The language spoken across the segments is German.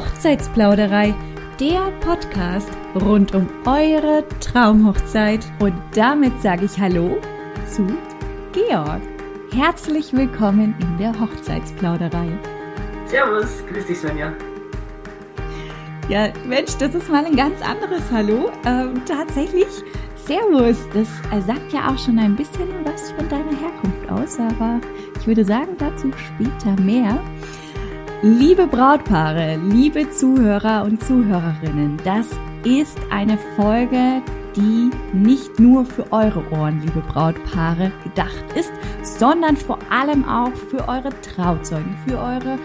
Hochzeitsplauderei, der Podcast rund um eure Traumhochzeit. Und damit sage ich Hallo zu Georg. Herzlich willkommen in der Hochzeitsplauderei. Servus, grüß dich Svenja. Ja, Mensch, das ist mal ein ganz anderes Hallo. Ähm, tatsächlich, Servus, das sagt ja auch schon ein bisschen was von deiner Herkunft aus, aber ich würde sagen, dazu später mehr. Liebe Brautpaare, liebe Zuhörer und Zuhörerinnen, das ist eine Folge, die nicht nur für eure Ohren, liebe Brautpaare, gedacht ist, sondern vor allem auch für eure Trauzeugen, für eure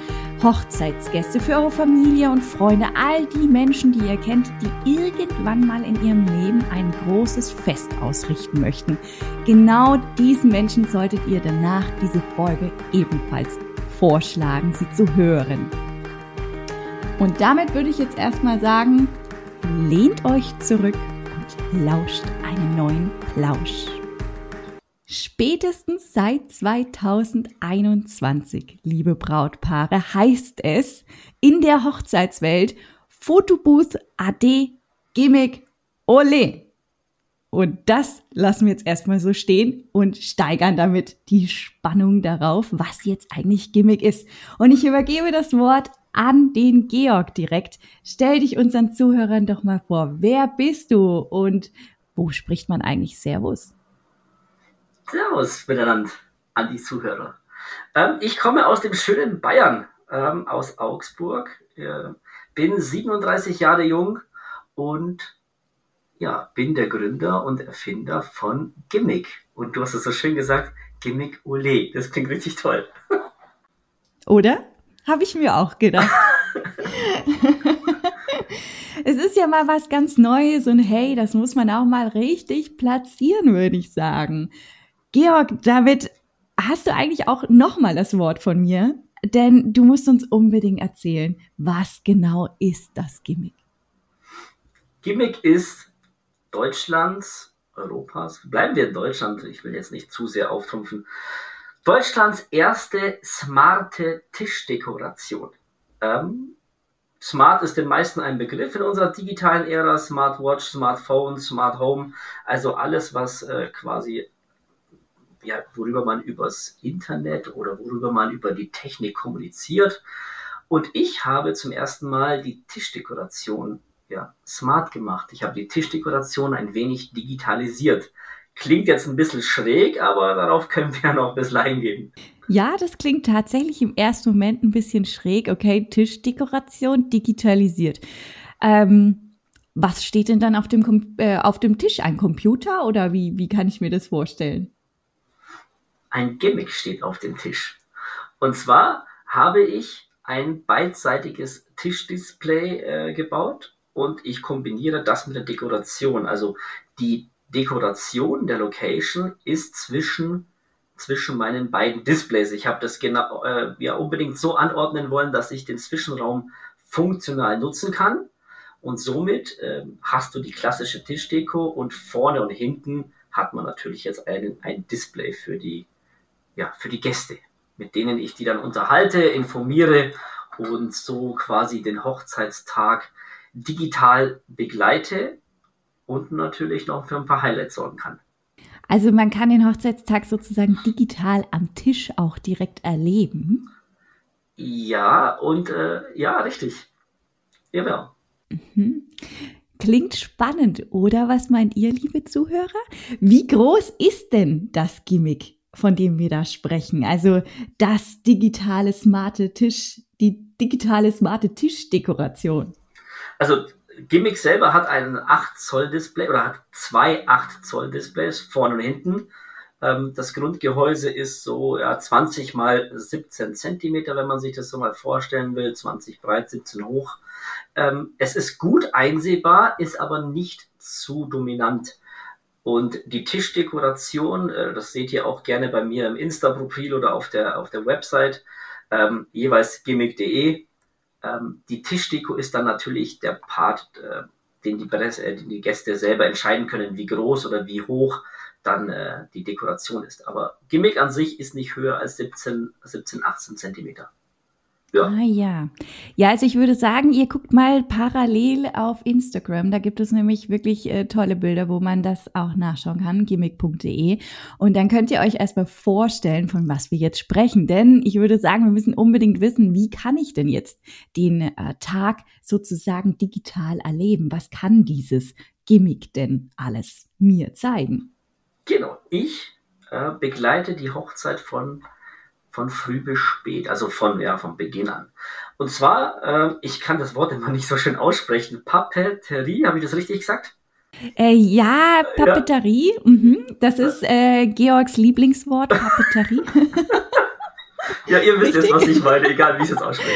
Hochzeitsgäste, für eure Familie und Freunde, all die Menschen, die ihr kennt, die irgendwann mal in ihrem Leben ein großes Fest ausrichten möchten. Genau diesen Menschen solltet ihr danach diese Folge ebenfalls vorschlagen, sie zu hören. Und damit würde ich jetzt erstmal sagen, lehnt euch zurück und lauscht einen neuen Plausch. Spätestens seit 2021, liebe Brautpaare, heißt es in der Hochzeitswelt Fotobooth AD Gimmick Ole. Und das lassen wir jetzt erstmal so stehen und steigern damit die Spannung darauf, was jetzt eigentlich Gimmick ist. Und ich übergebe das Wort an den Georg direkt. Stell dich unseren Zuhörern doch mal vor. Wer bist du und wo spricht man eigentlich Servus? Servus miteinander an die Zuhörer. Ähm, ich komme aus dem schönen Bayern, ähm, aus Augsburg. Äh, bin 37 Jahre jung und ja, bin der Gründer und Erfinder von Gimmick. Und du hast es so schön gesagt, Gimmick Ole. Das klingt richtig toll. Oder? Habe ich mir auch gedacht. es ist ja mal was ganz Neues und hey, das muss man auch mal richtig platzieren, würde ich sagen. Georg, David, hast du eigentlich auch nochmal das Wort von mir? Denn du musst uns unbedingt erzählen, was genau ist das Gimmick? Gimmick ist Deutschlands, Europas, bleiben wir in Deutschland, ich will jetzt nicht zu sehr auftrumpfen, Deutschlands erste smarte Tischdekoration. Ähm, Smart ist den meisten ein Begriff in unserer digitalen Ära. Smartwatch, Smartphone, Smart Home, also alles, was äh, quasi, ja, worüber man übers Internet oder worüber man über die Technik kommuniziert. Und ich habe zum ersten Mal die Tischdekoration ja, smart gemacht. Ich habe die Tischdekoration ein wenig digitalisiert. Klingt jetzt ein bisschen schräg, aber darauf können wir noch ein bisschen eingehen. Ja, das klingt tatsächlich im ersten Moment ein bisschen schräg. Okay, Tischdekoration digitalisiert. Ähm, was steht denn dann auf dem, äh, auf dem Tisch? Ein Computer oder wie, wie kann ich mir das vorstellen? Ein Gimmick steht auf dem Tisch. Und zwar habe ich ein beidseitiges Tischdisplay äh, gebaut und ich kombiniere das mit der Dekoration. Also die Dekoration der Location ist zwischen zwischen meinen beiden Displays. Ich habe das genau äh, ja unbedingt so anordnen wollen, dass ich den Zwischenraum funktional nutzen kann. Und somit äh, hast du die klassische Tischdeko und vorne und hinten hat man natürlich jetzt einen, ein Display für die, ja, für die Gäste, mit denen ich die dann unterhalte, informiere und so quasi den Hochzeitstag digital begleite und natürlich noch für ein paar Highlights sorgen kann. Also man kann den Hochzeitstag sozusagen digital am Tisch auch direkt erleben. Ja, und äh, ja, richtig. Genau. Mhm. Klingt spannend, oder? Was meint ihr, liebe Zuhörer? Wie groß ist denn das Gimmick, von dem wir da sprechen? Also das digitale smarte Tisch, die digitale smarte Tischdekoration. Also Gimmick selber hat ein 8 Zoll Display oder hat zwei 8 Zoll Displays vorne und hinten. Ähm, das Grundgehäuse ist so ja, 20 mal 17 Zentimeter, wenn man sich das so mal vorstellen will, 20 breit, 17 hoch. Ähm, es ist gut einsehbar, ist aber nicht zu dominant. Und die Tischdekoration, äh, das seht ihr auch gerne bei mir im Insta-Profil oder auf der, auf der Website, ähm, jeweils gimmick.de, ähm, die Tischdeko ist dann natürlich der Part, äh, den, die, äh, den die Gäste selber entscheiden können, wie groß oder wie hoch dann äh, die Dekoration ist. Aber Gimmick an sich ist nicht höher als 17, 17 18 Zentimeter. Ja. Ah ja. Ja, also ich würde sagen, ihr guckt mal parallel auf Instagram. Da gibt es nämlich wirklich äh, tolle Bilder, wo man das auch nachschauen kann, gimmick.de. Und dann könnt ihr euch erstmal vorstellen, von was wir jetzt sprechen. Denn ich würde sagen, wir müssen unbedingt wissen, wie kann ich denn jetzt den äh, Tag sozusagen digital erleben? Was kann dieses Gimmick denn alles mir zeigen? Genau. Ich äh, begleite die Hochzeit von von früh bis spät, also von, ja, vom Beginn an. Und zwar, äh, ich kann das Wort immer nicht so schön aussprechen, Papeterie, habe ich das richtig gesagt? Äh, ja, Papeterie, ja. Mhm. das ist äh, Georgs Lieblingswort, Papeterie. ja, ihr wisst jetzt, was ich meine, egal wie ich es ausspreche.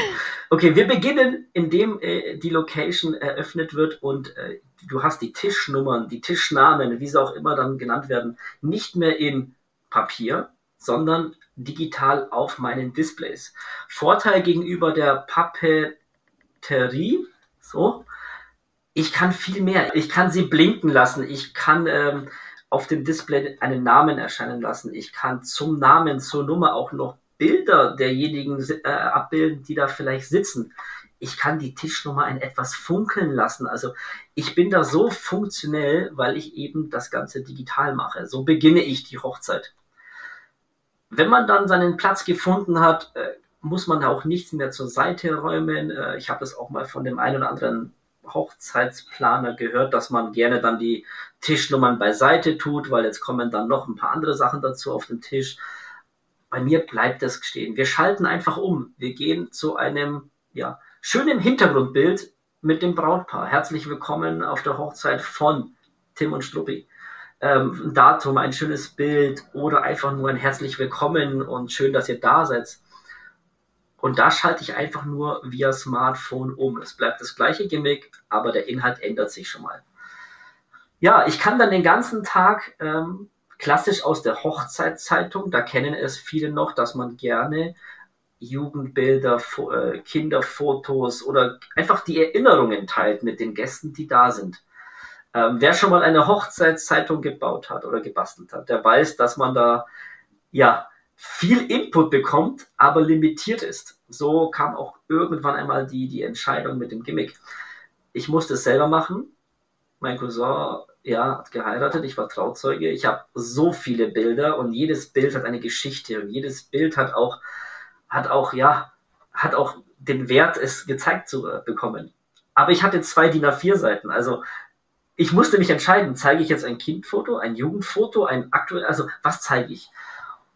Okay, wir beginnen, indem äh, die Location eröffnet wird und äh, du hast die Tischnummern, die Tischnamen, wie sie auch immer dann genannt werden, nicht mehr in Papier, sondern digital auf meinen Displays. Vorteil gegenüber der Papeterie, so, ich kann viel mehr. Ich kann sie blinken lassen. Ich kann ähm, auf dem Display einen Namen erscheinen lassen. Ich kann zum Namen, zur Nummer auch noch Bilder derjenigen äh, abbilden, die da vielleicht sitzen. Ich kann die Tischnummer in etwas funkeln lassen. Also ich bin da so funktionell, weil ich eben das Ganze digital mache. So beginne ich die Hochzeit wenn man dann seinen Platz gefunden hat, äh, muss man auch nichts mehr zur Seite räumen. Äh, ich habe das auch mal von dem einen oder anderen Hochzeitsplaner gehört, dass man gerne dann die Tischnummern beiseite tut, weil jetzt kommen dann noch ein paar andere Sachen dazu auf den Tisch. Bei mir bleibt das stehen. Wir schalten einfach um. Wir gehen zu einem ja, schönen Hintergrundbild mit dem Brautpaar. Herzlich willkommen auf der Hochzeit von Tim und Struppi ähm, ein Datum, ein schönes Bild oder einfach nur ein herzlich willkommen und schön, dass ihr da seid. Und da schalte ich einfach nur via Smartphone um. Es bleibt das gleiche Gimmick, aber der Inhalt ändert sich schon mal. Ja, ich kann dann den ganzen Tag ähm, klassisch aus der Hochzeitszeitung, da kennen es viele noch, dass man gerne Jugendbilder, äh, Kinderfotos oder einfach die Erinnerungen teilt mit den Gästen, die da sind. Ähm, wer schon mal eine Hochzeitszeitung gebaut hat oder gebastelt hat, der weiß, dass man da ja viel Input bekommt, aber limitiert ist. So kam auch irgendwann einmal die, die Entscheidung mit dem Gimmick. Ich musste es selber machen. Mein Cousin ja, hat geheiratet, ich war Trauzeuge. Ich habe so viele Bilder und jedes Bild hat eine Geschichte und jedes Bild hat auch, hat auch, ja, hat auch den Wert, es gezeigt zu bekommen. Aber ich hatte zwei DIN A4 Seiten, also ich musste mich entscheiden, zeige ich jetzt ein Kindfoto, ein Jugendfoto, ein aktuell, also was zeige ich?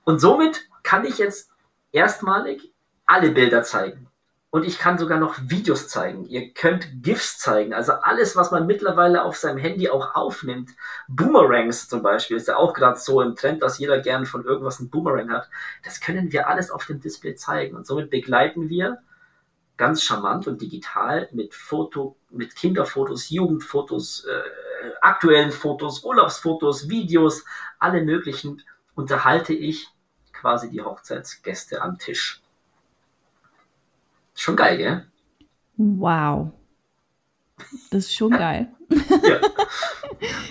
Und somit kann ich jetzt erstmalig alle Bilder zeigen. Und ich kann sogar noch Videos zeigen. Ihr könnt GIFs zeigen. Also alles, was man mittlerweile auf seinem Handy auch aufnimmt. Boomerangs zum Beispiel ist ja auch gerade so im Trend, dass jeder gern von irgendwas einen Boomerang hat. Das können wir alles auf dem Display zeigen. Und somit begleiten wir ganz charmant und digital mit Foto, mit Kinderfotos, Jugendfotos, äh, aktuellen Fotos, Urlaubsfotos, Videos, alle möglichen unterhalte ich quasi die Hochzeitsgäste am Tisch. Schon geil, gell? Wow. Das ist schon geil. ja.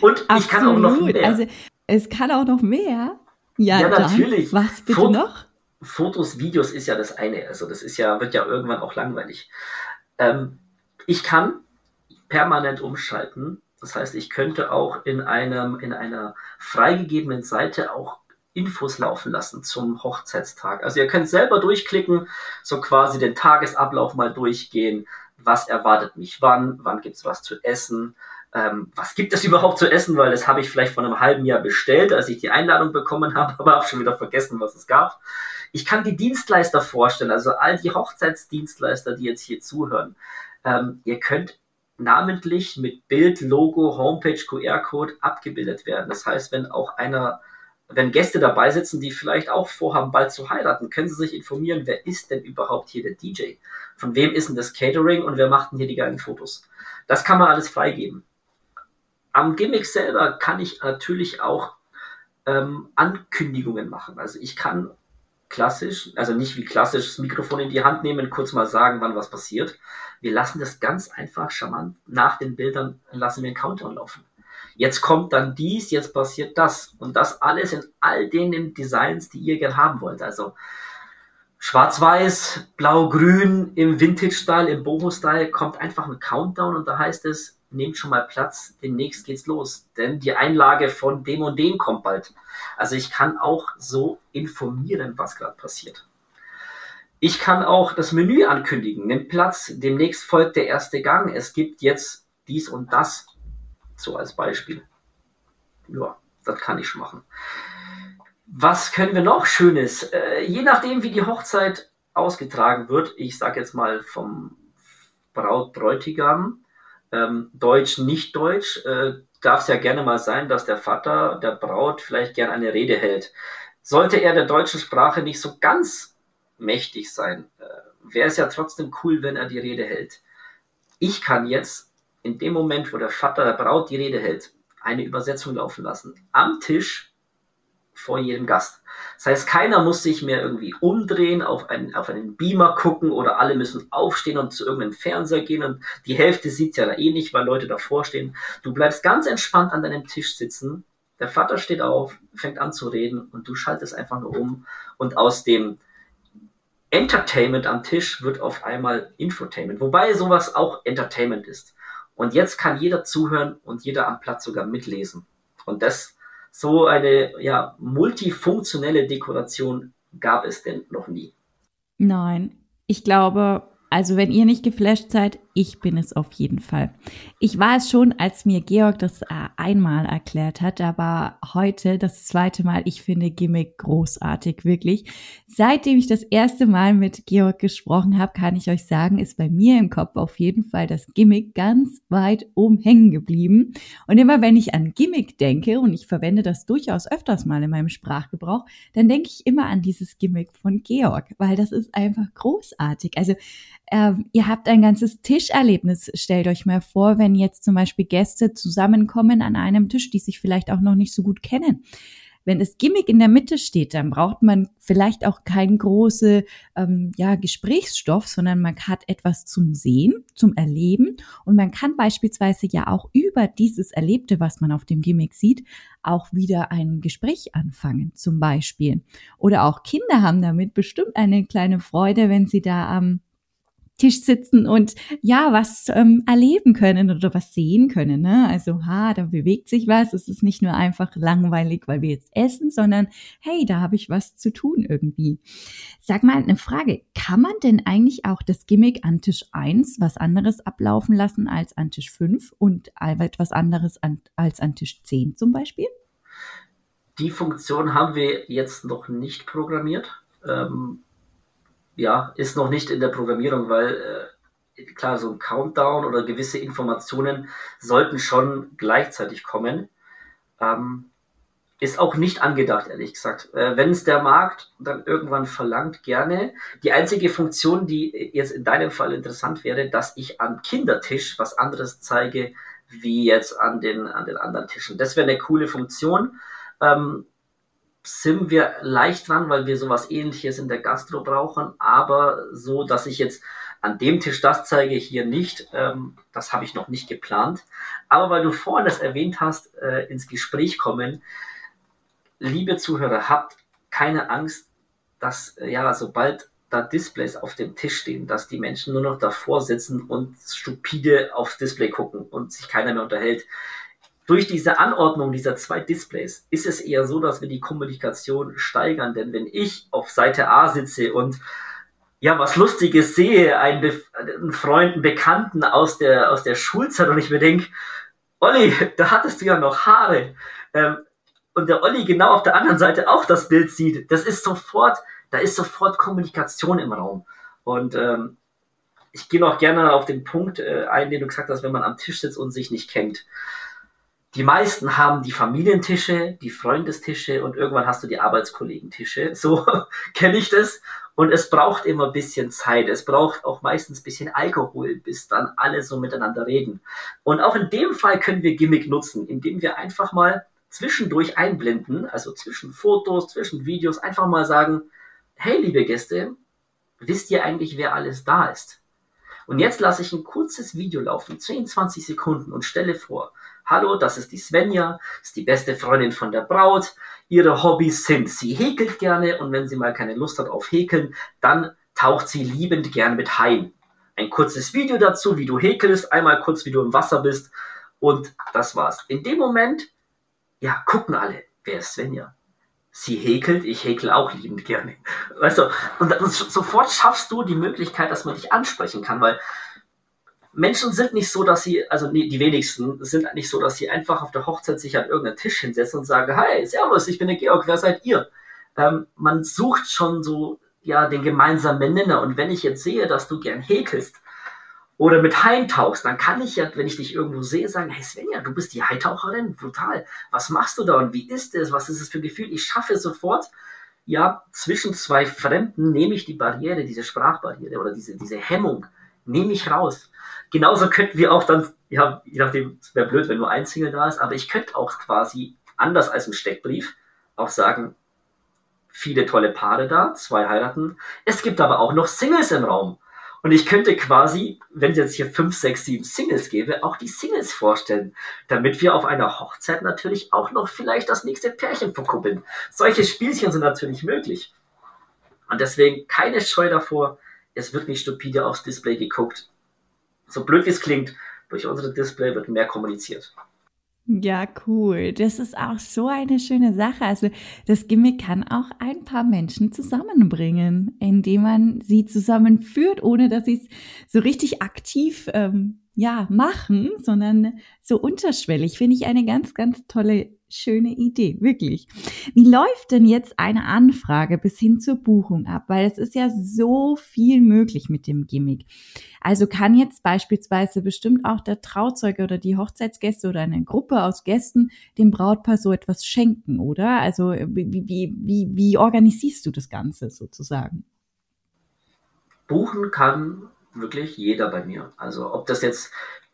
Und Absolut. ich kann auch noch mehr. Also es kann auch noch mehr. Ja, ja natürlich. Was bitte Foto noch? Fotos, Videos ist ja das eine. Also das ist ja, wird ja irgendwann auch langweilig. Ähm, ich kann permanent umschalten. Das heißt, ich könnte auch in einem, in einer freigegebenen Seite auch Infos laufen lassen zum Hochzeitstag. Also ihr könnt selber durchklicken, so quasi den Tagesablauf mal durchgehen. Was erwartet mich wann? Wann gibt's was zu essen? Ähm, was gibt es überhaupt zu essen? Weil das habe ich vielleicht vor einem halben Jahr bestellt, als ich die Einladung bekommen habe, aber habe schon wieder vergessen, was es gab. Ich kann die Dienstleister vorstellen, also all die Hochzeitsdienstleister, die jetzt hier zuhören. Ähm, ihr könnt namentlich mit Bild, Logo, Homepage, QR-Code abgebildet werden. Das heißt, wenn auch einer, wenn Gäste dabei sitzen, die vielleicht auch vorhaben, bald zu heiraten, können sie sich informieren, wer ist denn überhaupt hier der DJ? Von wem ist denn das Catering und wer macht denn hier die geilen Fotos? Das kann man alles freigeben. Am Gimmick selber kann ich natürlich auch ähm, Ankündigungen machen. Also ich kann klassisch, also nicht wie klassisch das Mikrofon in die Hand nehmen, kurz mal sagen, wann was passiert. Wir lassen das ganz einfach charmant nach den Bildern lassen wir einen Countdown laufen. Jetzt kommt dann dies, jetzt passiert das und das alles in all den Designs, die ihr gerne haben wollt. Also Schwarz-Weiß, Blau-Grün im Vintage-Style, im Boho-Style kommt einfach ein Countdown und da heißt es, nehmt schon mal Platz, demnächst geht's los. Denn die Einlage von dem und dem kommt bald. Also ich kann auch so informieren, was gerade passiert. Ich kann auch das Menü ankündigen. Nehmt Platz, demnächst folgt der erste Gang. Es gibt jetzt dies und das. So als Beispiel. Ja, das kann ich machen. Was können wir noch Schönes? Äh, je nachdem, wie die Hochzeit ausgetragen wird, ich sage jetzt mal vom Braut-Bräutigam, ähm, Deutsch, nicht Deutsch, äh, darf es ja gerne mal sein, dass der Vater der Braut vielleicht gern eine Rede hält. Sollte er der deutschen Sprache nicht so ganz mächtig sein, äh, wäre es ja trotzdem cool, wenn er die Rede hält. Ich kann jetzt in dem Moment, wo der Vater der Braut die Rede hält, eine Übersetzung laufen lassen. Am Tisch vor jedem Gast. Das heißt, keiner muss sich mehr irgendwie umdrehen, auf einen, auf einen Beamer gucken oder alle müssen aufstehen und zu irgendeinem Fernseher gehen und die Hälfte sieht ja eh nicht, weil Leute davor stehen. Du bleibst ganz entspannt an deinem Tisch sitzen. Der Vater steht auf, fängt an zu reden und du schaltest einfach nur um und aus dem Entertainment am Tisch wird auf einmal Infotainment, wobei sowas auch Entertainment ist. Und jetzt kann jeder zuhören und jeder am Platz sogar mitlesen. Und das so eine ja, multifunktionelle Dekoration gab es denn noch nie. Nein, ich glaube, also wenn ihr nicht geflasht seid, ich bin es auf jeden Fall. Ich war es schon, als mir Georg das äh, einmal erklärt hat, aber heute das zweite Mal. Ich finde Gimmick großartig, wirklich. Seitdem ich das erste Mal mit Georg gesprochen habe, kann ich euch sagen, ist bei mir im Kopf auf jeden Fall das Gimmick ganz weit oben hängen geblieben. Und immer wenn ich an Gimmick denke, und ich verwende das durchaus öfters mal in meinem Sprachgebrauch, dann denke ich immer an dieses Gimmick von Georg, weil das ist einfach großartig. Also ähm, ihr habt ein ganzes Tischerlebnis. Stellt euch mal vor, wenn jetzt zum Beispiel Gäste zusammenkommen an einem Tisch, die sich vielleicht auch noch nicht so gut kennen. Wenn das Gimmick in der Mitte steht, dann braucht man vielleicht auch keinen großen ähm, ja, Gesprächsstoff, sondern man hat etwas zum Sehen, zum Erleben und man kann beispielsweise ja auch über dieses Erlebte, was man auf dem Gimmick sieht, auch wieder ein Gespräch anfangen, zum Beispiel. Oder auch Kinder haben damit bestimmt eine kleine Freude, wenn sie da am ähm, Tisch sitzen und ja, was ähm, erleben können oder was sehen können. Ne? Also, ha, da bewegt sich was. Es ist nicht nur einfach langweilig, weil wir jetzt essen, sondern hey, da habe ich was zu tun irgendwie. Sag mal eine Frage. Kann man denn eigentlich auch das Gimmick an Tisch 1 was anderes ablaufen lassen als an Tisch 5 und etwas anderes an, als an Tisch 10 zum Beispiel? Die Funktion haben wir jetzt noch nicht programmiert. Ähm ja, ist noch nicht in der Programmierung, weil äh, klar, so ein Countdown oder gewisse Informationen sollten schon gleichzeitig kommen. Ähm, ist auch nicht angedacht, ehrlich gesagt. Äh, Wenn es der Markt dann irgendwann verlangt, gerne. Die einzige Funktion, die jetzt in deinem Fall interessant wäre, dass ich am Kindertisch was anderes zeige, wie jetzt an den, an den anderen Tischen. Das wäre eine coole Funktion. Ähm, sind wir leicht dran, weil wir sowas ähnliches in der Gastro brauchen, aber so, dass ich jetzt an dem Tisch das zeige, hier nicht, ähm, das habe ich noch nicht geplant. Aber weil du vorhin das erwähnt hast, äh, ins Gespräch kommen, liebe Zuhörer, habt keine Angst, dass, äh, ja, sobald da Displays auf dem Tisch stehen, dass die Menschen nur noch davor sitzen und stupide aufs Display gucken und sich keiner mehr unterhält durch diese Anordnung dieser zwei Displays ist es eher so, dass wir die Kommunikation steigern. Denn wenn ich auf Seite A sitze und ja, was Lustiges sehe, einen, einen Freund, einen Bekannten aus der, aus der Schulzeit und ich mir denke, Olli, da hattest du ja noch Haare. Ähm, und der Olli genau auf der anderen Seite auch das Bild sieht, das ist sofort, da ist sofort Kommunikation im Raum. Und ähm, ich gehe noch gerne auf den Punkt äh, ein, den du gesagt hast, wenn man am Tisch sitzt und sich nicht kennt. Die meisten haben die Familientische, die Freundestische und irgendwann hast du die Arbeitskollegen-Tische. So kenne ich das. Und es braucht immer ein bisschen Zeit. Es braucht auch meistens ein bisschen Alkohol, bis dann alle so miteinander reden. Und auch in dem Fall können wir Gimmick nutzen, indem wir einfach mal zwischendurch einblenden, also zwischen Fotos, zwischen Videos, einfach mal sagen, hey liebe Gäste, wisst ihr eigentlich, wer alles da ist? Und jetzt lasse ich ein kurzes Video laufen, 10, 20 Sekunden und stelle vor, Hallo, das ist die Svenja, ist die beste Freundin von der Braut. Ihre Hobbys sind, sie häkelt gerne und wenn sie mal keine Lust hat auf Häkeln, dann taucht sie liebend gern mit Haien. Ein kurzes Video dazu, wie du häkelst, einmal kurz, wie du im Wasser bist und das war's. In dem Moment, ja, gucken alle, wer ist Svenja? Sie häkelt, ich häkel auch liebend gerne. Weißt du, und sofort schaffst du die Möglichkeit, dass man dich ansprechen kann, weil Menschen sind nicht so, dass sie, also nee, die wenigsten sind nicht so, dass sie einfach auf der Hochzeit sich an irgendeinen Tisch hinsetzen und sagen, hi, servus, ich bin der Georg, wer seid ihr? Ähm, man sucht schon so, ja, den gemeinsamen Nenner. Und wenn ich jetzt sehe, dass du gern häkelst oder mit Haien tauchst, dann kann ich ja, wenn ich dich irgendwo sehe, sagen, hey Svenja, du bist die Haitaucherin, brutal. Was machst du da und wie ist es? Was ist es für ein Gefühl? Ich schaffe sofort, ja, zwischen zwei Fremden nehme ich die Barriere, diese Sprachbarriere oder diese, diese Hemmung, nehme ich raus genauso könnten wir auch dann, ja, je nachdem, es wäre blöd, wenn nur ein Single da ist, aber ich könnte auch quasi anders als im Steckbrief auch sagen, viele tolle Paare da, zwei heiraten. Es gibt aber auch noch Singles im Raum. Und ich könnte quasi, wenn es jetzt hier fünf, sechs, sieben Singles gäbe, auch die Singles vorstellen, damit wir auf einer Hochzeit natürlich auch noch vielleicht das nächste Pärchen verkuppeln. Solche Spielchen sind natürlich möglich. Und deswegen keine Scheu davor. Es wird nicht stupide aufs Display geguckt so blöd wie es klingt, durch unsere Display wird mehr kommuniziert. Ja, cool. Das ist auch so eine schöne Sache. Also das Gimmick kann auch ein paar Menschen zusammenbringen, indem man sie zusammenführt, ohne dass sie es so richtig aktiv ähm, ja machen, sondern so unterschwellig. Finde ich eine ganz, ganz tolle schöne Idee, wirklich. Wie läuft denn jetzt eine Anfrage bis hin zur Buchung ab? Weil es ist ja so viel möglich mit dem Gimmick. Also kann jetzt beispielsweise bestimmt auch der Trauzeuge oder die Hochzeitsgäste oder eine Gruppe aus Gästen dem Brautpaar so etwas schenken, oder? Also wie, wie, wie, wie organisierst du das Ganze sozusagen? Buchen kann wirklich jeder bei mir. Also ob das jetzt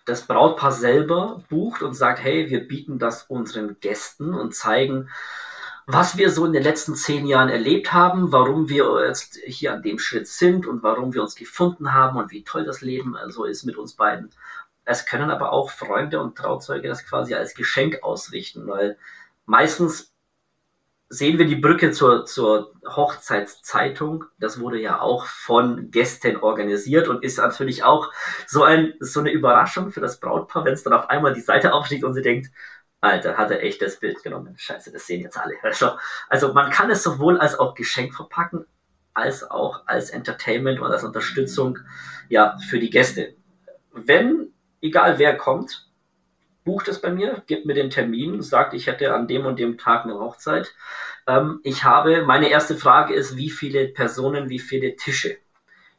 das Brautpaar selber bucht und sagt, hey, wir bieten das unseren Gästen und zeigen, was wir so in den letzten zehn Jahren erlebt haben, warum wir jetzt hier an dem Schritt sind und warum wir uns gefunden haben und wie toll das Leben also ist mit uns beiden. Es können aber auch Freunde und Trauzeuge das quasi als Geschenk ausrichten, weil meistens sehen wir die Brücke zur, zur Hochzeitszeitung. Das wurde ja auch von Gästen organisiert und ist natürlich auch so, ein, so eine Überraschung für das Brautpaar, wenn es dann auf einmal die Seite aufsteht und sie denkt, Alter, hat er echt das Bild genommen. Scheiße, das sehen jetzt alle. Also, also man kann es sowohl als auch Geschenk verpacken, als auch als Entertainment und als Unterstützung ja, für die Gäste. Wenn, egal wer kommt, bucht es bei mir, gibt mir den Termin, sagt, ich hätte an dem und dem Tag eine Hochzeit. Ähm, ich habe, meine erste Frage ist, wie viele Personen, wie viele Tische?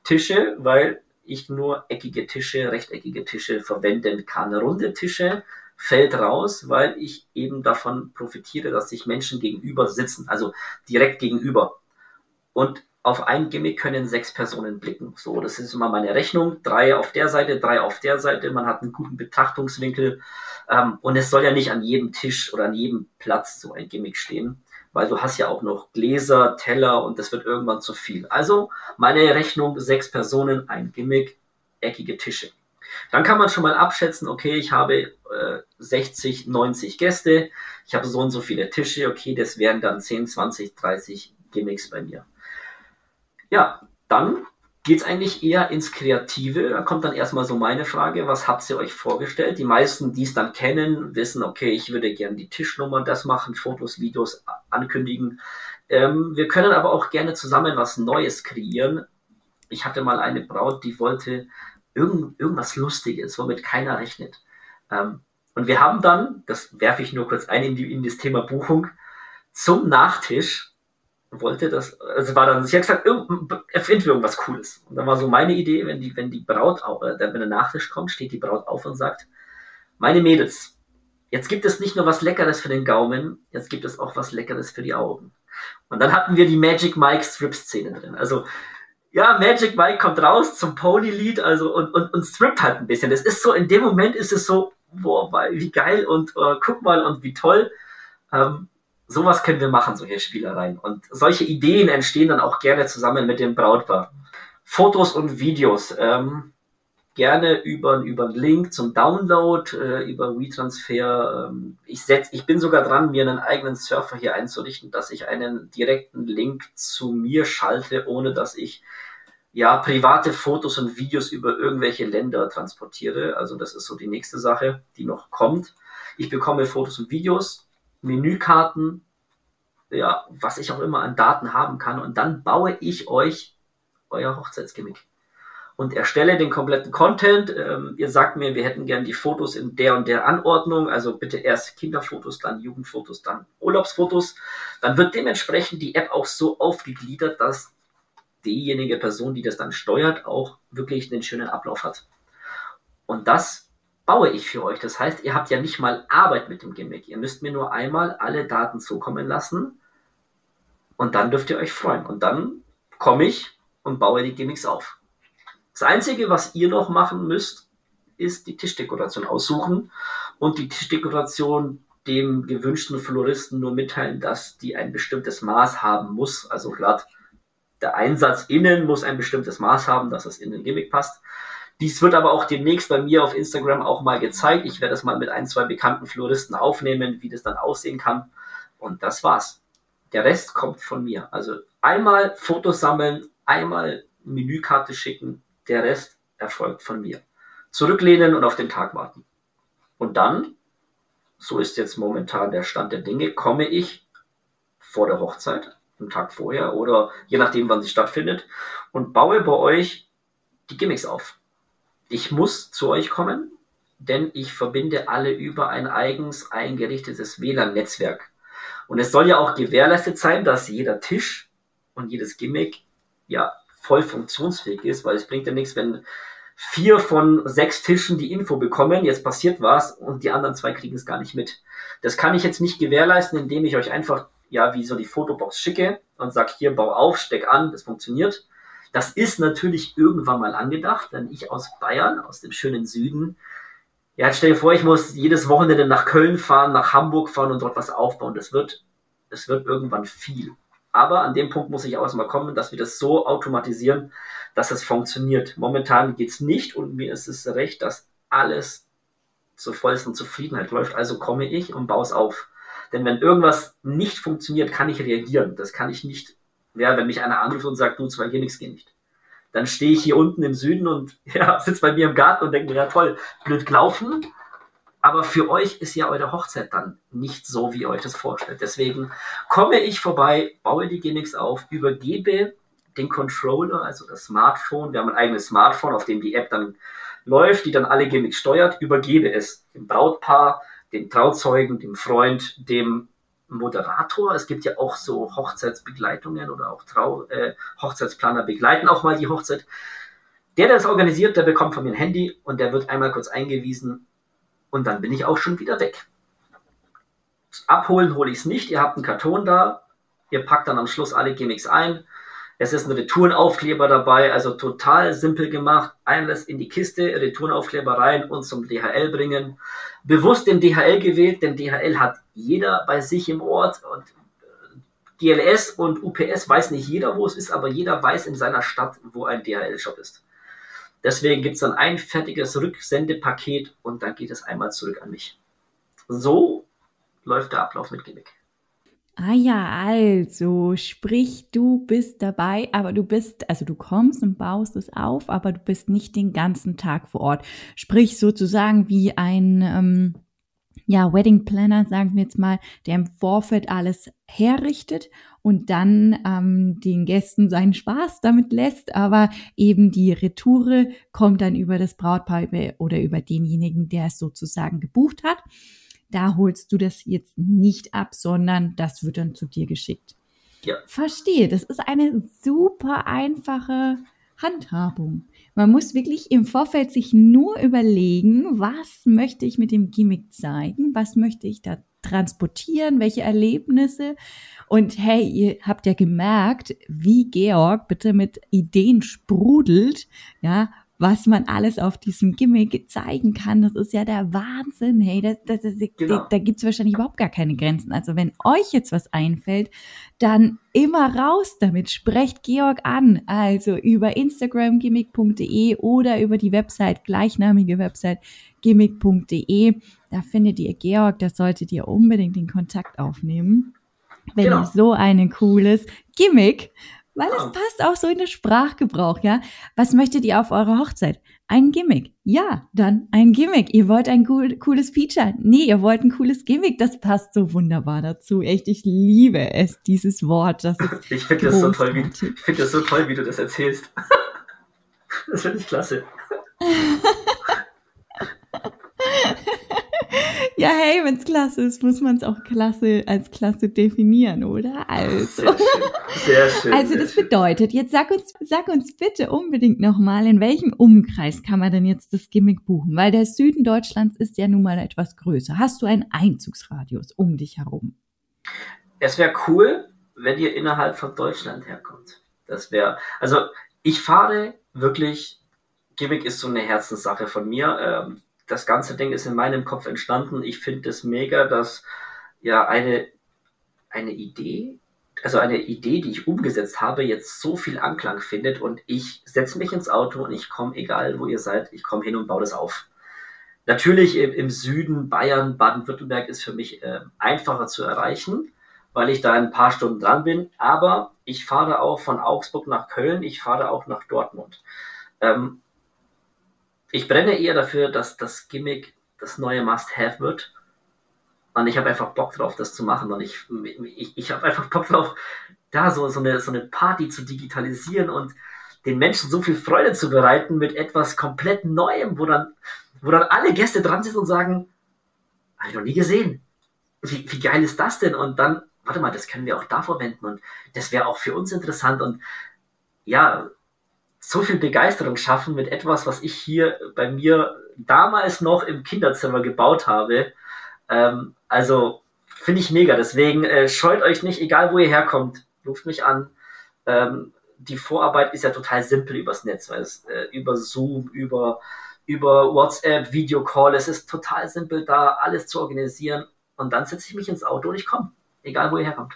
Tische, weil ich nur eckige Tische, rechteckige Tische verwenden kann. Runde Tische fällt raus, weil ich eben davon profitiere, dass sich Menschen gegenüber sitzen, also direkt gegenüber. Und auf ein Gimmick können sechs Personen blicken. So, das ist immer meine Rechnung. Drei auf der Seite, drei auf der Seite. Man hat einen guten Betrachtungswinkel. Ähm, und es soll ja nicht an jedem Tisch oder an jedem Platz so ein Gimmick stehen, weil du hast ja auch noch Gläser, Teller und das wird irgendwann zu viel. Also meine Rechnung, sechs Personen, ein Gimmick, eckige Tische. Dann kann man schon mal abschätzen, okay, ich habe äh, 60, 90 Gäste, ich habe so und so viele Tische, okay, das wären dann 10, 20, 30 Gimmicks bei mir. Ja, dann geht es eigentlich eher ins Kreative. Da kommt dann erstmal so meine Frage, was habt ihr euch vorgestellt? Die meisten, die es dann kennen, wissen, okay, ich würde gerne die Tischnummern, das machen, Fotos, Videos ankündigen. Ähm, wir können aber auch gerne zusammen was Neues kreieren. Ich hatte mal eine Braut, die wollte irgend, irgendwas Lustiges, womit keiner rechnet. Ähm, und wir haben dann, das werfe ich nur kurz ein in, die, in das Thema Buchung, zum Nachtisch wollte das, also war dann, sie hat gesagt, erfinden wir irgendwas Cooles. Und dann war so meine Idee, wenn die, wenn die Braut, äh, wenn der Nachtisch kommt, steht die Braut auf und sagt, meine Mädels, jetzt gibt es nicht nur was Leckeres für den Gaumen, jetzt gibt es auch was Leckeres für die Augen. Und dann hatten wir die Magic Mike Strip-Szene drin. Also, ja, Magic Mike kommt raus zum Pony-Lied, also, und, und, und strippt halt ein bisschen. Das ist so, in dem Moment ist es so, boah, wie geil und uh, guck mal und wie toll. Ähm, sowas können wir machen, solche Spielereien. Und solche Ideen entstehen dann auch gerne zusammen mit dem Brautpaar. Fotos und Videos. Ähm, gerne über, über einen Link zum Download, äh, über WeTransfer. Ähm, ich, setz, ich bin sogar dran, mir einen eigenen Surfer hier einzurichten, dass ich einen direkten Link zu mir schalte, ohne dass ich ja private Fotos und Videos über irgendwelche Länder transportiere. Also das ist so die nächste Sache, die noch kommt. Ich bekomme Fotos und Videos, Menükarten, ja, was ich auch immer an Daten haben kann und dann baue ich euch euer Hochzeitsgimmick und erstelle den kompletten Content. Ähm, ihr sagt mir, wir hätten gern die Fotos in der und der Anordnung, also bitte erst Kinderfotos, dann Jugendfotos, dann Urlaubsfotos. Dann wird dementsprechend die App auch so aufgegliedert, dass diejenige Person, die das dann steuert, auch wirklich einen schönen Ablauf hat. Und das baue ich für euch. Das heißt, ihr habt ja nicht mal Arbeit mit dem Gimmick. Ihr müsst mir nur einmal alle Daten zukommen lassen und dann dürft ihr euch freuen. Und dann komme ich und baue die Gimmicks auf. Das Einzige, was ihr noch machen müsst, ist die Tischdekoration aussuchen und die Tischdekoration dem gewünschten Floristen nur mitteilen, dass die ein bestimmtes Maß haben muss. Also glatt, der Einsatz innen muss ein bestimmtes Maß haben, dass es in den Gimmick passt. Dies wird aber auch demnächst bei mir auf Instagram auch mal gezeigt. Ich werde es mal mit ein, zwei bekannten Floristen aufnehmen, wie das dann aussehen kann. Und das war's. Der Rest kommt von mir. Also einmal Fotos sammeln, einmal Menükarte schicken, der Rest erfolgt von mir. Zurücklehnen und auf den Tag warten. Und dann, so ist jetzt momentan der Stand der Dinge, komme ich vor der Hochzeit, am Tag vorher oder je nachdem, wann sie stattfindet, und baue bei euch die Gimmicks auf. Ich muss zu euch kommen, denn ich verbinde alle über ein eigens eingerichtetes WLAN-Netzwerk. Und es soll ja auch gewährleistet sein, dass jeder Tisch und jedes Gimmick ja voll funktionsfähig ist, weil es bringt ja nichts, wenn vier von sechs Tischen die Info bekommen, jetzt passiert was und die anderen zwei kriegen es gar nicht mit. Das kann ich jetzt nicht gewährleisten, indem ich euch einfach, ja, wie so die Fotobox schicke und sag hier, bau auf, steck an, das funktioniert. Das ist natürlich irgendwann mal angedacht, denn ich aus Bayern, aus dem schönen Süden, ja, stell dir vor, ich muss jedes Wochenende nach Köln fahren, nach Hamburg fahren und dort was aufbauen. Das wird, das wird irgendwann viel. Aber an dem Punkt muss ich auch erstmal kommen, dass wir das so automatisieren, dass es funktioniert. Momentan geht's nicht und mir ist es recht, dass alles zur vollsten Zufriedenheit läuft. Also komme ich und baue es auf. Denn wenn irgendwas nicht funktioniert, kann ich reagieren. Das kann ich nicht, ja, wenn mich einer anruft und sagt, du, zwei hier nichts geht nicht. Dann stehe ich hier unten im Süden und ja, sitze bei mir im Garten und denke mir, ja toll, blöd gelaufen, aber für euch ist ja eure Hochzeit dann nicht so, wie ihr euch das vorstellt. Deswegen komme ich vorbei, baue die Gimmicks auf, übergebe den Controller, also das Smartphone. Wir haben ein eigenes Smartphone, auf dem die App dann läuft, die dann alle Gimmicks steuert, übergebe es dem Brautpaar, dem Trauzeugen, dem Freund, dem Moderator. Es gibt ja auch so Hochzeitsbegleitungen oder auch Trau äh, Hochzeitsplaner begleiten auch mal die Hochzeit. Der, der es organisiert, der bekommt von mir ein Handy und der wird einmal kurz eingewiesen, und dann bin ich auch schon wieder weg. Abholen hole ich es nicht. Ihr habt einen Karton da. Ihr packt dann am Schluss alle Gimmicks ein. Es ist ein Retourenaufkleber dabei, also total simpel gemacht. Einlass in die Kiste, Retourenaufkleber rein und zum DHL bringen. Bewusst den DHL gewählt, denn DHL hat jeder bei sich im Ort und GLS und UPS weiß nicht jeder, wo es ist, aber jeder weiß in seiner Stadt, wo ein DHL-Shop ist. Deswegen gibt es dann ein fertiges Rücksendepaket und dann geht es einmal zurück an mich. So läuft der Ablauf mit Gimmick. Ah ja, also, sprich, du bist dabei, aber du bist, also du kommst und baust es auf, aber du bist nicht den ganzen Tag vor Ort. Sprich sozusagen wie ein ähm, ja, Wedding Planner, sagen wir jetzt mal, der im Vorfeld alles herrichtet und dann ähm, den Gästen seinen Spaß damit lässt, aber eben die Retoure kommt dann über das Brautpaar oder über denjenigen, der es sozusagen gebucht hat. Da holst du das jetzt nicht ab, sondern das wird dann zu dir geschickt. Ja. Verstehe, das ist eine super einfache Handhabung. Man muss wirklich im Vorfeld sich nur überlegen, was möchte ich mit dem Gimmick zeigen, was möchte ich da transportieren, welche Erlebnisse. Und hey, ihr habt ja gemerkt, wie Georg bitte mit Ideen sprudelt, ja, was man alles auf diesem Gimmick zeigen kann. Das ist ja der Wahnsinn. Hey, das, das, das, genau. da gibt's wahrscheinlich überhaupt gar keine Grenzen. Also wenn euch jetzt was einfällt, dann immer raus damit. Sprecht Georg an. Also über Instagram gimmick.de oder über die Website, gleichnamige Website gimmick.de. Da findet ihr Georg. Da solltet ihr unbedingt den Kontakt aufnehmen. Wenn genau. ihr so ein cooles Gimmick weil es ah. passt auch so in den Sprachgebrauch, ja. Was möchtet ihr auf eurer Hochzeit? Ein Gimmick. Ja, dann ein Gimmick. Ihr wollt ein cool, cooles Feature. Nee, ihr wollt ein cooles Gimmick. Das passt so wunderbar dazu. Echt, ich liebe es, dieses Wort. Das ich finde das so toll, wie, ich finde das so toll, wie du das erzählst. das finde ich klasse. Ja, hey, wenn es klasse ist, muss man es auch klasse als klasse definieren, oder? Also. Sehr schön. Sehr schön also das bedeutet, jetzt sag uns, sag uns bitte unbedingt nochmal, in welchem Umkreis kann man denn jetzt das Gimmick buchen? Weil der Süden Deutschlands ist ja nun mal etwas größer. Hast du einen Einzugsradius um dich herum? Es wäre cool, wenn ihr innerhalb von Deutschland herkommt. Das wäre, also ich fahre wirklich, Gimmick ist so eine Herzenssache von mir. Ähm, das ganze Ding ist in meinem Kopf entstanden. Ich finde es mega, dass ja eine, eine Idee, also eine Idee, die ich umgesetzt habe, jetzt so viel Anklang findet und ich setze mich ins Auto und ich komme, egal wo ihr seid, ich komme hin und baue das auf. Natürlich im, im Süden, Bayern, Baden-Württemberg ist für mich äh, einfacher zu erreichen, weil ich da ein paar Stunden dran bin, aber ich fahre auch von Augsburg nach Köln, ich fahre auch nach Dortmund. Ähm, ich brenne eher dafür, dass das Gimmick das neue Must-Have wird. Und ich habe einfach Bock drauf, das zu machen. Und ich, ich, ich habe einfach Bock drauf, da so, so, eine, so eine Party zu digitalisieren und den Menschen so viel Freude zu bereiten mit etwas komplett Neuem, wo dann, wo dann alle Gäste dran sitzen und sagen, habe ich noch nie gesehen. Wie, wie geil ist das denn? Und dann, warte mal, das können wir auch da verwenden und das wäre auch für uns interessant. Und ja, so viel Begeisterung schaffen mit etwas, was ich hier bei mir damals noch im Kinderzimmer gebaut habe. Ähm, also finde ich mega. Deswegen äh, scheut euch nicht, egal wo ihr herkommt, ruft mich an. Ähm, die Vorarbeit ist ja total simpel übers Netz, weil es äh, über Zoom, über, über WhatsApp, Videocall, es ist total simpel da alles zu organisieren. Und dann setze ich mich ins Auto und ich komme, egal wo ihr herkommt.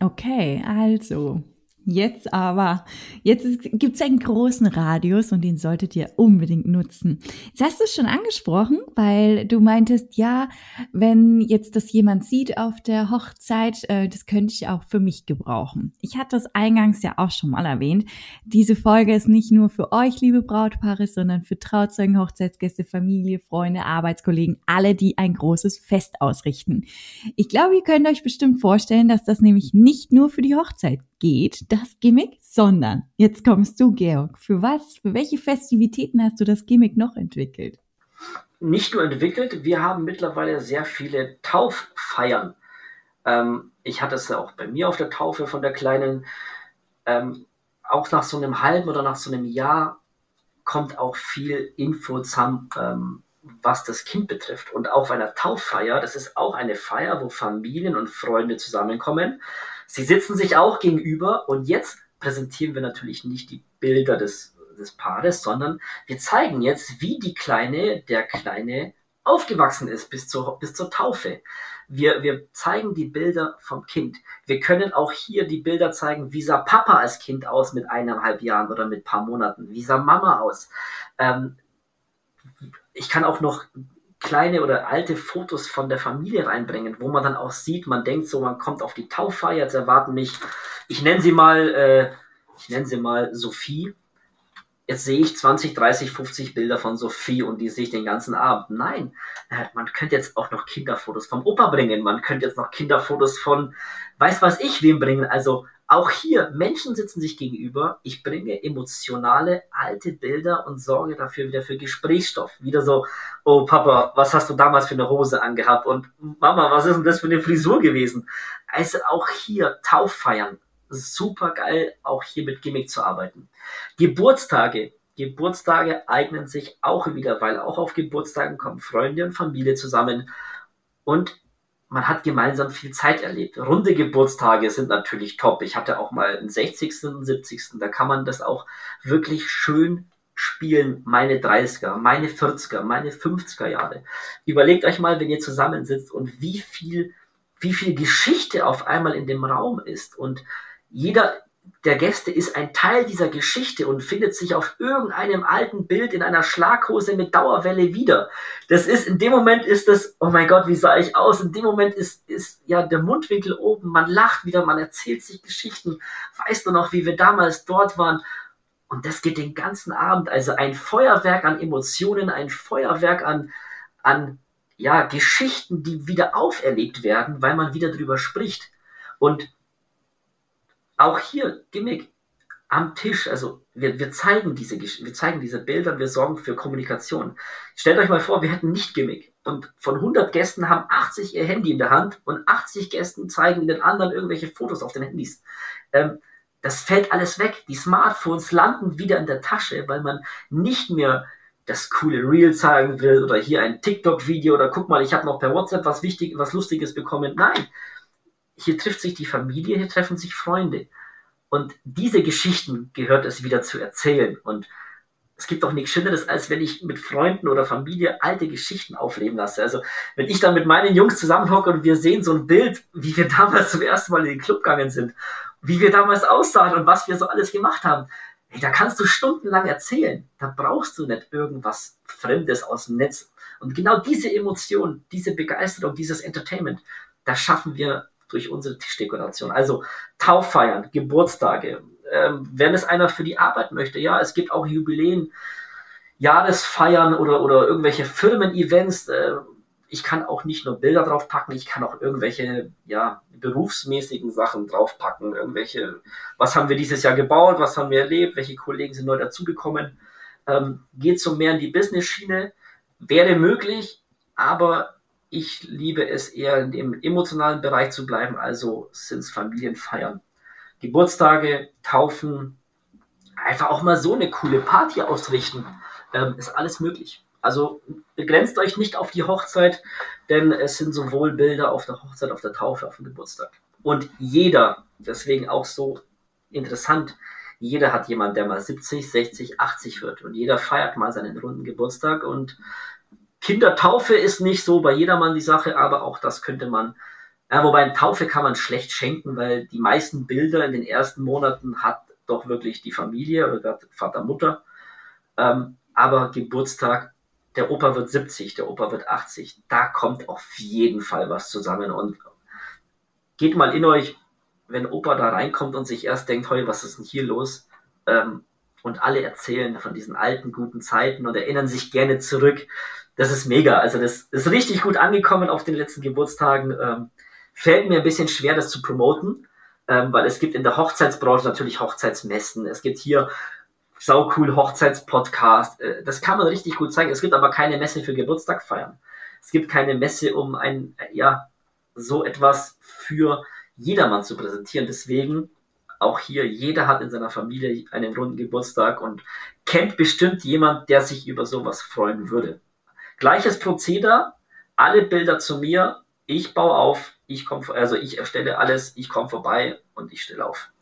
Okay, also Jetzt aber, jetzt gibt es einen großen Radius und den solltet ihr unbedingt nutzen. Jetzt hast du es schon angesprochen, weil du meintest, ja, wenn jetzt das jemand sieht auf der Hochzeit, äh, das könnte ich auch für mich gebrauchen. Ich hatte das eingangs ja auch schon mal erwähnt. Diese Folge ist nicht nur für euch, liebe Brautpaare, sondern für Trauzeugen, Hochzeitsgäste, Familie, Freunde, Arbeitskollegen, alle, die ein großes Fest ausrichten. Ich glaube, ihr könnt euch bestimmt vorstellen, dass das nämlich nicht nur für die Hochzeit geht, das Gimmick, sondern jetzt kommst du, Georg. Für was, für welche Festivitäten hast du das Gimmick noch entwickelt? Nicht nur entwickelt, wir haben mittlerweile sehr viele Tauffeiern. Ähm, ich hatte es ja auch bei mir auf der Taufe von der Kleinen. Ähm, auch nach so einem halben oder nach so einem Jahr kommt auch viel Info zusammen, ähm, was das Kind betrifft. Und auf einer Tauffeier, das ist auch eine Feier, wo Familien und Freunde zusammenkommen. Sie sitzen sich auch gegenüber und jetzt präsentieren wir natürlich nicht die Bilder des, des Paares, sondern wir zeigen jetzt, wie die Kleine, der Kleine aufgewachsen ist bis zur, bis zur Taufe. Wir, wir zeigen die Bilder vom Kind. Wir können auch hier die Bilder zeigen, wie sah Papa als Kind aus mit eineinhalb Jahren oder mit paar Monaten, wie sah Mama aus. Ähm, ich kann auch noch kleine oder alte Fotos von der Familie reinbringen, wo man dann auch sieht, man denkt so, man kommt auf die Tauffeier, jetzt erwarten mich, ich nenne sie mal, äh, ich nenne sie mal Sophie. Jetzt sehe ich 20, 30, 50 Bilder von Sophie und die sehe ich den ganzen Abend. Nein, äh, man könnte jetzt auch noch Kinderfotos vom Opa bringen, man könnte jetzt noch Kinderfotos von weiß was ich wem bringen. Also auch hier, Menschen sitzen sich gegenüber. Ich bringe emotionale, alte Bilder und sorge dafür wieder für Gesprächsstoff. Wieder so, oh Papa, was hast du damals für eine Hose angehabt? Und Mama, was ist denn das für eine Frisur gewesen? Also auch hier Tauffeiern. Super geil, auch hier mit Gimmick zu arbeiten. Geburtstage. Geburtstage eignen sich auch wieder, weil auch auf Geburtstagen kommen Freunde und Familie zusammen. Und man hat gemeinsam viel Zeit erlebt. Runde Geburtstage sind natürlich top. Ich hatte auch mal einen 60., einen 70., da kann man das auch wirklich schön spielen meine 30er, meine 40er, meine 50er Jahre. Überlegt euch mal, wenn ihr zusammensitzt und wie viel, wie viel Geschichte auf einmal in dem Raum ist und jeder der Gäste ist ein Teil dieser Geschichte und findet sich auf irgendeinem alten Bild in einer Schlaghose mit Dauerwelle wieder. Das ist, in dem Moment ist das, oh mein Gott, wie sah ich aus? In dem Moment ist, ist ja der Mundwinkel oben, man lacht wieder, man erzählt sich Geschichten. Weißt du noch, wie wir damals dort waren? Und das geht den ganzen Abend. Also ein Feuerwerk an Emotionen, ein Feuerwerk an, an ja, Geschichten, die wieder auferlebt werden, weil man wieder drüber spricht. Und auch hier, Gimmick, am Tisch, also wir, wir zeigen diese wir zeigen diese Bilder, wir sorgen für Kommunikation. Stellt euch mal vor, wir hätten nicht Gimmick und von 100 Gästen haben 80 ihr Handy in der Hand und 80 Gästen zeigen den anderen irgendwelche Fotos auf den Handys. Ähm, das fällt alles weg. Die Smartphones landen wieder in der Tasche, weil man nicht mehr das coole Reel zeigen will oder hier ein TikTok-Video oder guck mal, ich habe noch per WhatsApp was wichtig, was Lustiges bekommen. Nein, hier trifft sich die Familie, hier treffen sich Freunde. Und diese Geschichten gehört es wieder zu erzählen. Und es gibt doch nichts Schöneres, als wenn ich mit Freunden oder Familie alte Geschichten aufleben lasse. Also wenn ich dann mit meinen Jungs zusammenhocke und wir sehen so ein Bild, wie wir damals zum ersten Mal in den Club gegangen sind wie wir damals aussahen und was wir so alles gemacht haben. Hey, da kannst du stundenlang erzählen. Da brauchst du nicht irgendwas Fremdes aus dem Netz. Und genau diese Emotion, diese Begeisterung, dieses Entertainment, das schaffen wir durch unsere Tischdekoration. Also Tauffeiern, Geburtstage. Ähm, wenn es einer für die Arbeit möchte, ja, es gibt auch Jubiläen, Jahresfeiern oder, oder irgendwelche Firmen-Events. Äh, ich kann auch nicht nur Bilder draufpacken, ich kann auch irgendwelche, ja, berufsmäßigen Sachen draufpacken. Irgendwelche, was haben wir dieses Jahr gebaut, was haben wir erlebt, welche Kollegen sind neu dazugekommen. Ähm, geht so mehr in die Business-Schiene. Wäre möglich, aber ich liebe es eher in dem emotionalen Bereich zu bleiben, also sind es Familienfeiern. Geburtstage, Taufen, einfach auch mal so eine coole Party ausrichten, ähm, ist alles möglich. Also begrenzt euch nicht auf die Hochzeit, denn es sind sowohl Bilder auf der Hochzeit, auf der Taufe, auf dem Geburtstag. Und jeder, deswegen auch so interessant, jeder hat jemand, der mal 70, 60, 80 wird. Und jeder feiert mal seinen runden Geburtstag. Und Kindertaufe ist nicht so bei jedermann die Sache, aber auch das könnte man, ja, wobei Taufe kann man schlecht schenken, weil die meisten Bilder in den ersten Monaten hat doch wirklich die Familie oder Vater, Mutter. Ähm, aber Geburtstag der Opa wird 70, der Opa wird 80. Da kommt auf jeden Fall was zusammen. Und geht mal in euch, wenn Opa da reinkommt und sich erst denkt, hey, was ist denn hier los? Ähm, und alle erzählen von diesen alten, guten Zeiten und erinnern sich gerne zurück. Das ist mega. Also das ist richtig gut angekommen auf den letzten Geburtstagen. Ähm, fällt mir ein bisschen schwer, das zu promoten, ähm, weil es gibt in der Hochzeitsbranche natürlich Hochzeitsmessen. Es gibt hier sau cool Hochzeitspodcast. Äh, das kann man richtig gut zeigen. Es gibt aber keine Messe für Geburtstag feiern. Es gibt keine Messe, um ein, ja, so etwas für jedermann zu präsentieren. Deswegen auch hier, jeder hat in seiner Familie einen runden Geburtstag und kennt bestimmt jemand, der sich über sowas freuen würde. Gleiches Prozedere, alle Bilder zu mir, ich baue auf, ich komme, also ich erstelle alles, ich komme vorbei und ich stelle auf.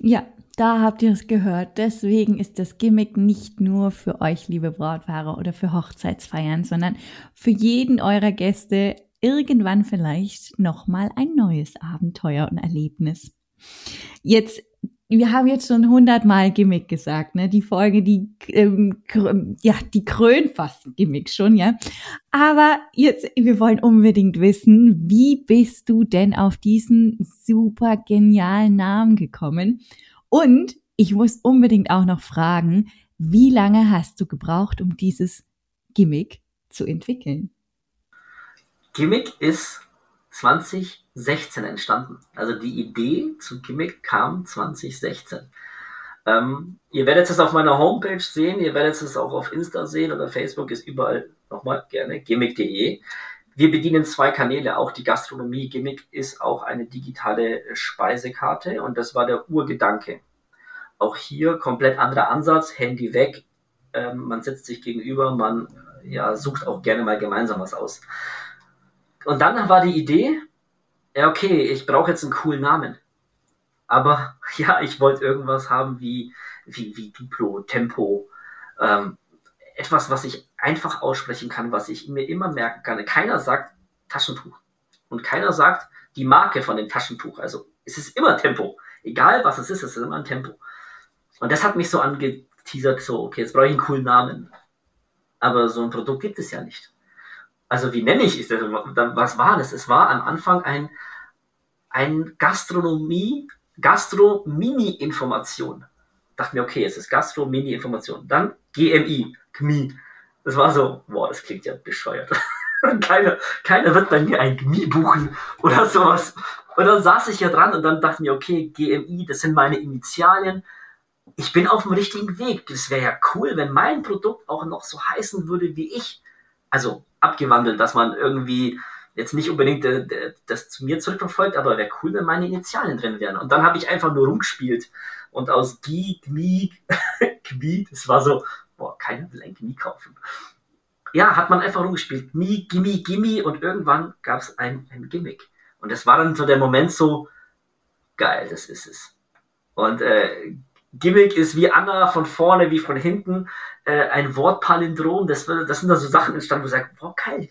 Ja, da habt ihr es gehört. Deswegen ist das Gimmick nicht nur für euch, liebe Brautpaare, oder für Hochzeitsfeiern, sondern für jeden eurer Gäste irgendwann vielleicht nochmal ein neues Abenteuer und Erlebnis. Jetzt wir haben jetzt schon hundertmal Gimmick gesagt, ne? Die Folge, die ähm, ja, die krönt fast Gimmick schon, ja. Aber jetzt, wir wollen unbedingt wissen, wie bist du denn auf diesen super genialen Namen gekommen? Und ich muss unbedingt auch noch fragen, wie lange hast du gebraucht, um dieses Gimmick zu entwickeln? Gimmick ist 2016 entstanden. Also die Idee zu Gimmick kam 2016. Ähm, ihr werdet es auf meiner Homepage sehen, ihr werdet es auch auf Insta sehen oder Facebook ist überall nochmal gerne gimmick.de. Wir bedienen zwei Kanäle, auch die Gastronomie. Gimmick ist auch eine digitale Speisekarte und das war der Urgedanke. Auch hier komplett anderer Ansatz, Handy weg, ähm, man setzt sich gegenüber, man ja, sucht auch gerne mal gemeinsam was aus. Und dann war die Idee, ja, okay, ich brauche jetzt einen coolen Namen. Aber ja, ich wollte irgendwas haben wie, wie, wie Duplo, Tempo, Ähm, etwas, was ich einfach aussprechen kann, was ich mir immer merken kann. Keiner sagt Taschentuch. Und keiner sagt die Marke von dem Taschentuch. Also es ist immer Tempo. Egal was es ist, es ist immer ein Tempo. Und das hat mich so angeteasert, so, okay, jetzt brauche ich einen coolen Namen. Aber so ein Produkt gibt es ja nicht. Also wie nenne ich es? Was war das? Es war am Anfang ein, ein Gastronomie, Gastro-Mini-Information. Dachte mir, okay, es ist Gastro-Mini-Information. Dann GMI, GMI. Das war so, boah, das klingt ja bescheuert. keiner, keiner wird bei mir ein GMI buchen oder sowas. Und dann saß ich ja dran und dann dachte mir, okay, GMI, das sind meine Initialien. Ich bin auf dem richtigen Weg. Das wäre ja cool, wenn mein Produkt auch noch so heißen würde wie ich. Also abgewandelt, dass man irgendwie jetzt nicht unbedingt äh, das zu mir zurückverfolgt, aber wäre cool, wenn meine Initialien drin wären. Und dann habe ich einfach nur rumgespielt und aus Gi, Gmi, Gmi, das war so, boah, keiner will ein Gmi kaufen. Ja, hat man einfach rumgespielt. Gmi, Gimmi, Gimmi und irgendwann gab es ein, ein Gimmick. Und das war dann so der Moment so, geil, das ist es. Und äh, Gimmick ist wie Anna von vorne wie von hinten äh, ein Wortpalindrom. Das, das sind da so Sachen entstanden, wo ich sage, boah, geil,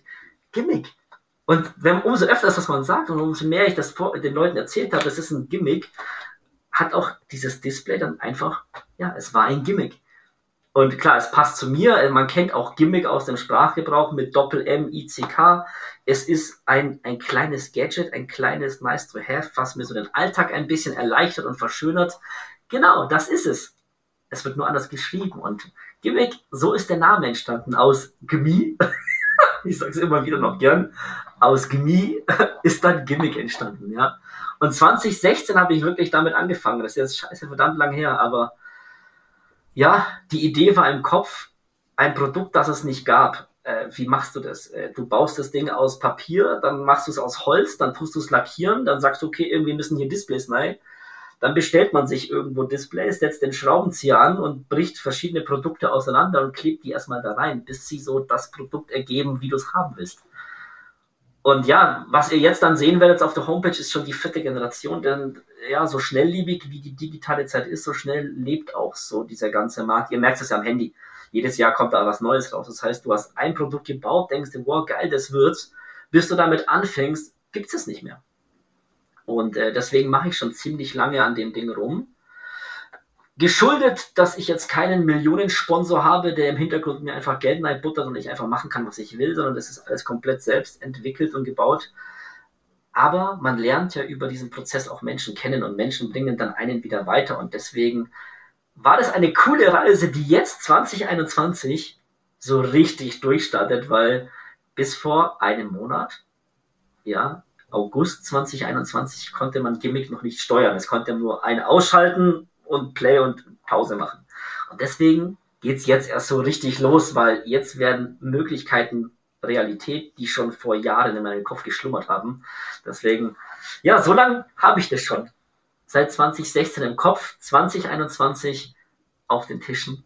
Gimmick. Und wenn umso öfter das man sagt und umso mehr ich das vor, den Leuten erzählt habe, das ist ein Gimmick, hat auch dieses Display dann einfach, ja, es war ein Gimmick. Und klar, es passt zu mir. Man kennt auch Gimmick aus dem Sprachgebrauch mit Doppel-M, ICK. Es ist ein, ein kleines Gadget, ein kleines Nice to Have, was mir so den Alltag ein bisschen erleichtert und verschönert. Genau, das ist es. Es wird nur anders geschrieben. Und Gimmick, so ist der Name entstanden aus Gmi. ich sage es immer wieder noch gern. Aus Gmi ist dann Gimmick entstanden, ja. Und 2016 habe ich wirklich damit angefangen. Das ist jetzt scheiße verdammt lang her, aber ja, die Idee war im Kopf, ein Produkt, das es nicht gab. Äh, wie machst du das? Äh, du baust das Ding aus Papier, dann machst du es aus Holz, dann tust du es lackieren, dann sagst du, okay, irgendwie müssen hier Displays rein. Dann bestellt man sich irgendwo Displays, setzt den Schraubenzieher an und bricht verschiedene Produkte auseinander und klebt die erstmal da rein, bis sie so das Produkt ergeben, wie du es haben willst. Und ja, was ihr jetzt dann sehen werdet auf der Homepage, ist schon die vierte Generation, denn ja, so schnelllebig wie die digitale Zeit ist, so schnell lebt auch so dieser ganze Markt. Ihr merkt es ja am Handy. Jedes Jahr kommt da was Neues raus. Das heißt, du hast ein Produkt gebaut, denkst dir, wow, geil, das wird's. Bis du damit anfängst, gibt's es nicht mehr. Und äh, deswegen mache ich schon ziemlich lange an dem Ding rum geschuldet, dass ich jetzt keinen Millionensponsor habe, der im Hintergrund mir einfach Geld buttert und ich einfach machen kann, was ich will, sondern das ist alles komplett selbst entwickelt und gebaut. Aber man lernt ja über diesen Prozess auch Menschen kennen und Menschen bringen dann einen wieder weiter und deswegen war das eine coole Reise, die jetzt 2021 so richtig durchstartet, weil bis vor einem Monat, ja, August 2021 konnte man Gimmick noch nicht steuern. Es konnte nur ein ausschalten und Play und Pause machen. Und deswegen geht's jetzt erst so richtig los, weil jetzt werden Möglichkeiten Realität, die schon vor Jahren in meinem Kopf geschlummert haben. Deswegen, ja, so lange habe ich das schon. Seit 2016 im Kopf, 2021 auf den Tischen.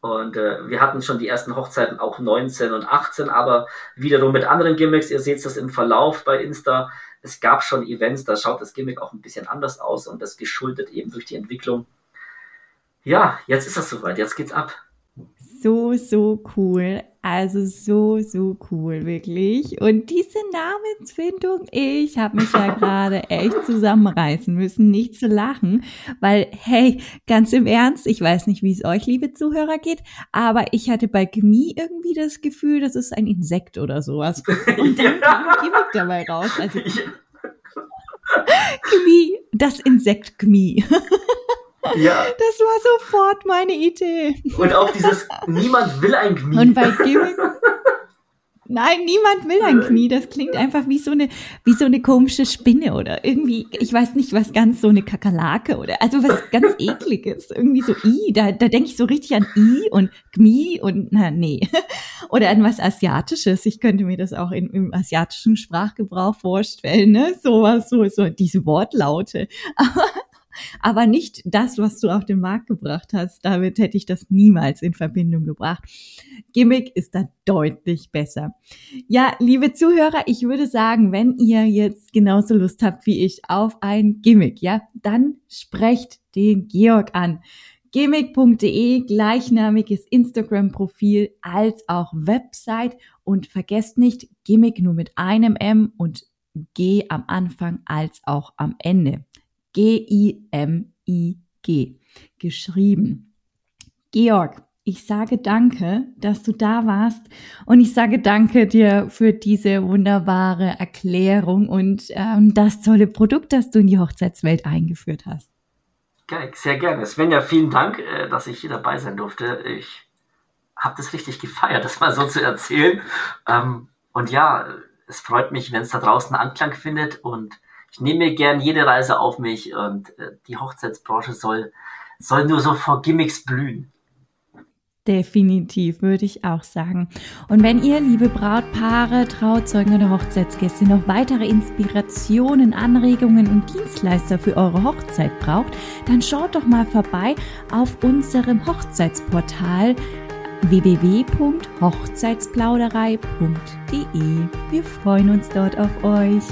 Und äh, wir hatten schon die ersten Hochzeiten auch 19 und 18, aber wiederum mit anderen Gimmicks. Ihr seht das im Verlauf bei Insta es gab schon Events, da schaut das Gimmick auch ein bisschen anders aus und das geschuldet eben durch die Entwicklung. Ja, jetzt ist das soweit, jetzt geht's ab. So, so cool. Also so, so cool, wirklich. Und diese Namensfindung, ich habe mich ja gerade echt zusammenreißen müssen, nicht zu lachen, weil, hey, ganz im Ernst, ich weiß nicht, wie es euch, liebe Zuhörer, geht, aber ich hatte bei Gmi irgendwie das Gefühl, das ist ein Insekt oder sowas. Und dann kam ein Gimmick dabei raus. Also, Gmi, das Insekt Gmi. Ja. Das war sofort meine Idee. Und auch dieses, niemand will ein Knie. Und bei Gimmick. Nein, niemand will ein Knie. Das klingt einfach wie so eine, wie so eine komische Spinne oder irgendwie, ich weiß nicht, was ganz so eine Kakerlake oder, also was ganz ekliges. Irgendwie so I. Da, da denke ich so richtig an I und Gmi und, na, nee. Oder an was Asiatisches. Ich könnte mir das auch in, im asiatischen Sprachgebrauch vorstellen, ne? Sowas, so, so, diese Wortlaute. Aber aber nicht das, was du auf den Markt gebracht hast. Damit hätte ich das niemals in Verbindung gebracht. Gimmick ist da deutlich besser. Ja, liebe Zuhörer, ich würde sagen, wenn ihr jetzt genauso Lust habt wie ich auf ein Gimmick, ja, dann sprecht den Georg an. gimmick.de, gleichnamiges Instagram-Profil als auch Website und vergesst nicht, Gimmick nur mit einem M und G am Anfang als auch am Ende. G-I-M-I-G geschrieben. Georg, ich sage danke, dass du da warst und ich sage danke dir für diese wunderbare Erklärung und ähm, das tolle Produkt, das du in die Hochzeitswelt eingeführt hast. Sehr gerne. Svenja, vielen Dank, äh, dass ich hier dabei sein durfte. Ich habe das richtig gefeiert, das mal so zu erzählen. Ähm, und ja, es freut mich, wenn es da draußen Anklang findet und ich nehme gern jede Reise auf mich und äh, die Hochzeitsbranche soll, soll nur so vor Gimmicks blühen. Definitiv, würde ich auch sagen. Und wenn ihr, liebe Brautpaare, Trauzeugen oder Hochzeitsgäste, noch weitere Inspirationen, Anregungen und Dienstleister für eure Hochzeit braucht, dann schaut doch mal vorbei auf unserem Hochzeitsportal www.hochzeitsplauderei.de. Wir freuen uns dort auf euch.